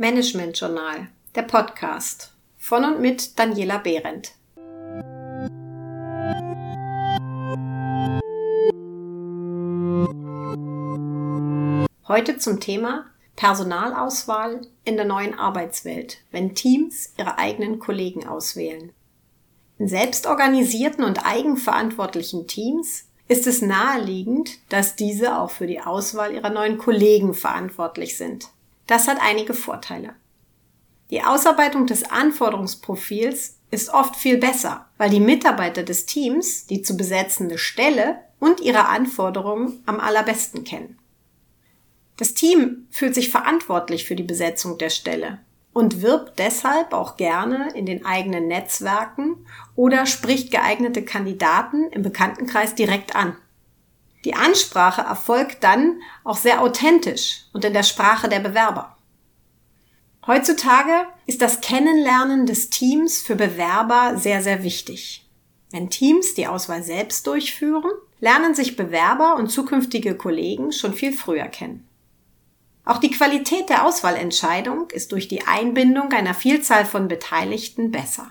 Management Journal, der Podcast von und mit Daniela Behrendt. Heute zum Thema Personalauswahl in der neuen Arbeitswelt, wenn Teams ihre eigenen Kollegen auswählen. In selbstorganisierten und eigenverantwortlichen Teams ist es naheliegend, dass diese auch für die Auswahl ihrer neuen Kollegen verantwortlich sind. Das hat einige Vorteile. Die Ausarbeitung des Anforderungsprofils ist oft viel besser, weil die Mitarbeiter des Teams die zu besetzende Stelle und ihre Anforderungen am allerbesten kennen. Das Team fühlt sich verantwortlich für die Besetzung der Stelle und wirbt deshalb auch gerne in den eigenen Netzwerken oder spricht geeignete Kandidaten im Bekanntenkreis direkt an. Die Ansprache erfolgt dann auch sehr authentisch und in der Sprache der Bewerber. Heutzutage ist das Kennenlernen des Teams für Bewerber sehr, sehr wichtig. Wenn Teams die Auswahl selbst durchführen, lernen sich Bewerber und zukünftige Kollegen schon viel früher kennen. Auch die Qualität der Auswahlentscheidung ist durch die Einbindung einer Vielzahl von Beteiligten besser.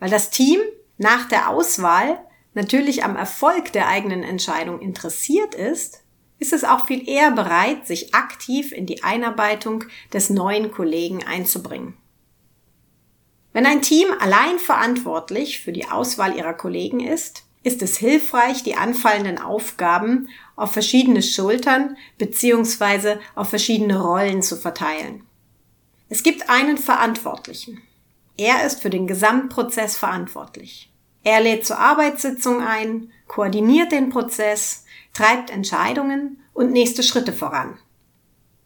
Weil das Team nach der Auswahl natürlich am Erfolg der eigenen Entscheidung interessiert ist, ist es auch viel eher bereit, sich aktiv in die Einarbeitung des neuen Kollegen einzubringen. Wenn ein Team allein verantwortlich für die Auswahl ihrer Kollegen ist, ist es hilfreich, die anfallenden Aufgaben auf verschiedene Schultern bzw. auf verschiedene Rollen zu verteilen. Es gibt einen Verantwortlichen. Er ist für den Gesamtprozess verantwortlich. Er lädt zur Arbeitssitzung ein, koordiniert den Prozess, treibt Entscheidungen und nächste Schritte voran.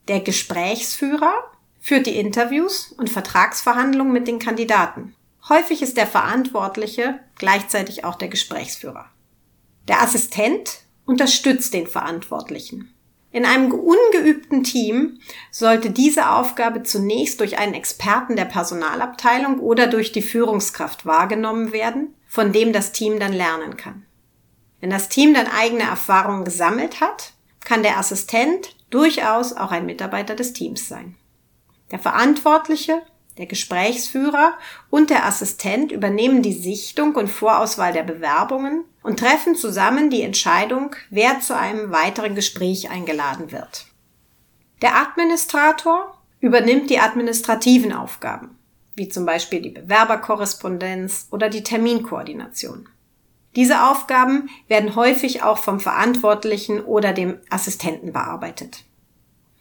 Der Gesprächsführer führt die Interviews und Vertragsverhandlungen mit den Kandidaten. Häufig ist der Verantwortliche gleichzeitig auch der Gesprächsführer. Der Assistent unterstützt den Verantwortlichen. In einem ungeübten Team sollte diese Aufgabe zunächst durch einen Experten der Personalabteilung oder durch die Führungskraft wahrgenommen werden von dem das Team dann lernen kann. Wenn das Team dann eigene Erfahrungen gesammelt hat, kann der Assistent durchaus auch ein Mitarbeiter des Teams sein. Der Verantwortliche, der Gesprächsführer und der Assistent übernehmen die Sichtung und Vorauswahl der Bewerbungen und treffen zusammen die Entscheidung, wer zu einem weiteren Gespräch eingeladen wird. Der Administrator übernimmt die administrativen Aufgaben wie zum Beispiel die Bewerberkorrespondenz oder die Terminkoordination. Diese Aufgaben werden häufig auch vom Verantwortlichen oder dem Assistenten bearbeitet.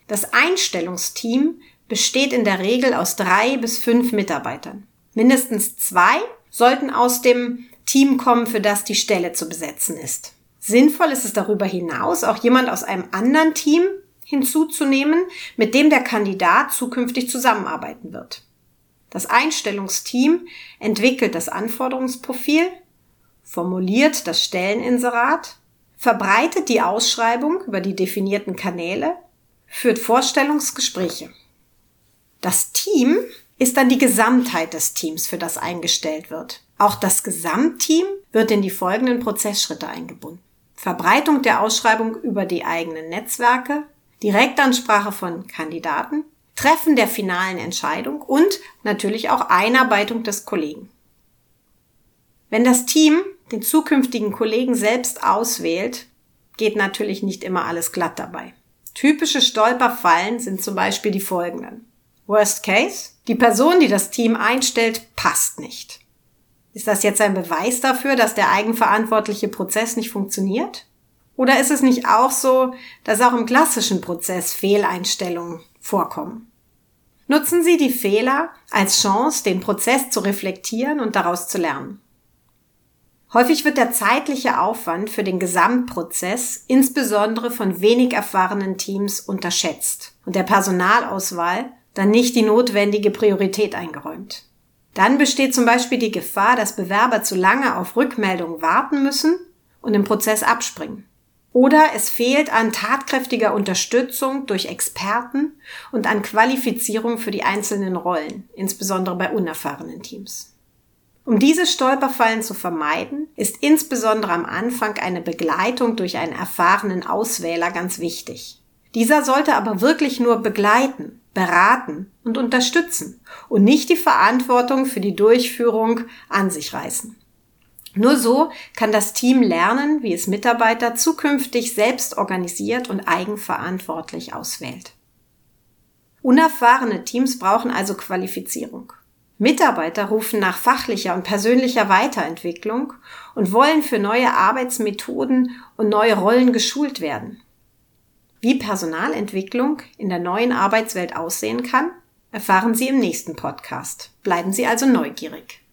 Das Einstellungsteam besteht in der Regel aus drei bis fünf Mitarbeitern. Mindestens zwei sollten aus dem Team kommen, für das die Stelle zu besetzen ist. Sinnvoll ist es darüber hinaus, auch jemand aus einem anderen Team hinzuzunehmen, mit dem der Kandidat zukünftig zusammenarbeiten wird. Das Einstellungsteam entwickelt das Anforderungsprofil, formuliert das Stelleninserat, verbreitet die Ausschreibung über die definierten Kanäle, führt Vorstellungsgespräche. Das Team ist dann die Gesamtheit des Teams, für das eingestellt wird. Auch das Gesamtteam wird in die folgenden Prozessschritte eingebunden. Verbreitung der Ausschreibung über die eigenen Netzwerke, Direktansprache von Kandidaten, Treffen der finalen Entscheidung und natürlich auch Einarbeitung des Kollegen. Wenn das Team den zukünftigen Kollegen selbst auswählt, geht natürlich nicht immer alles glatt dabei. Typische Stolperfallen sind zum Beispiel die folgenden. Worst Case, die Person, die das Team einstellt, passt nicht. Ist das jetzt ein Beweis dafür, dass der eigenverantwortliche Prozess nicht funktioniert? Oder ist es nicht auch so, dass auch im klassischen Prozess Fehleinstellungen vorkommen? Nutzen Sie die Fehler als Chance, den Prozess zu reflektieren und daraus zu lernen. Häufig wird der zeitliche Aufwand für den Gesamtprozess insbesondere von wenig erfahrenen Teams unterschätzt und der Personalauswahl dann nicht die notwendige Priorität eingeräumt. Dann besteht zum Beispiel die Gefahr, dass Bewerber zu lange auf Rückmeldungen warten müssen und im Prozess abspringen. Oder es fehlt an tatkräftiger Unterstützung durch Experten und an Qualifizierung für die einzelnen Rollen, insbesondere bei unerfahrenen Teams. Um diese Stolperfallen zu vermeiden, ist insbesondere am Anfang eine Begleitung durch einen erfahrenen Auswähler ganz wichtig. Dieser sollte aber wirklich nur begleiten beraten und unterstützen und nicht die Verantwortung für die Durchführung an sich reißen. Nur so kann das Team lernen, wie es Mitarbeiter zukünftig selbst organisiert und eigenverantwortlich auswählt. Unerfahrene Teams brauchen also Qualifizierung. Mitarbeiter rufen nach fachlicher und persönlicher Weiterentwicklung und wollen für neue Arbeitsmethoden und neue Rollen geschult werden. Wie Personalentwicklung in der neuen Arbeitswelt aussehen kann, erfahren Sie im nächsten Podcast. Bleiben Sie also neugierig.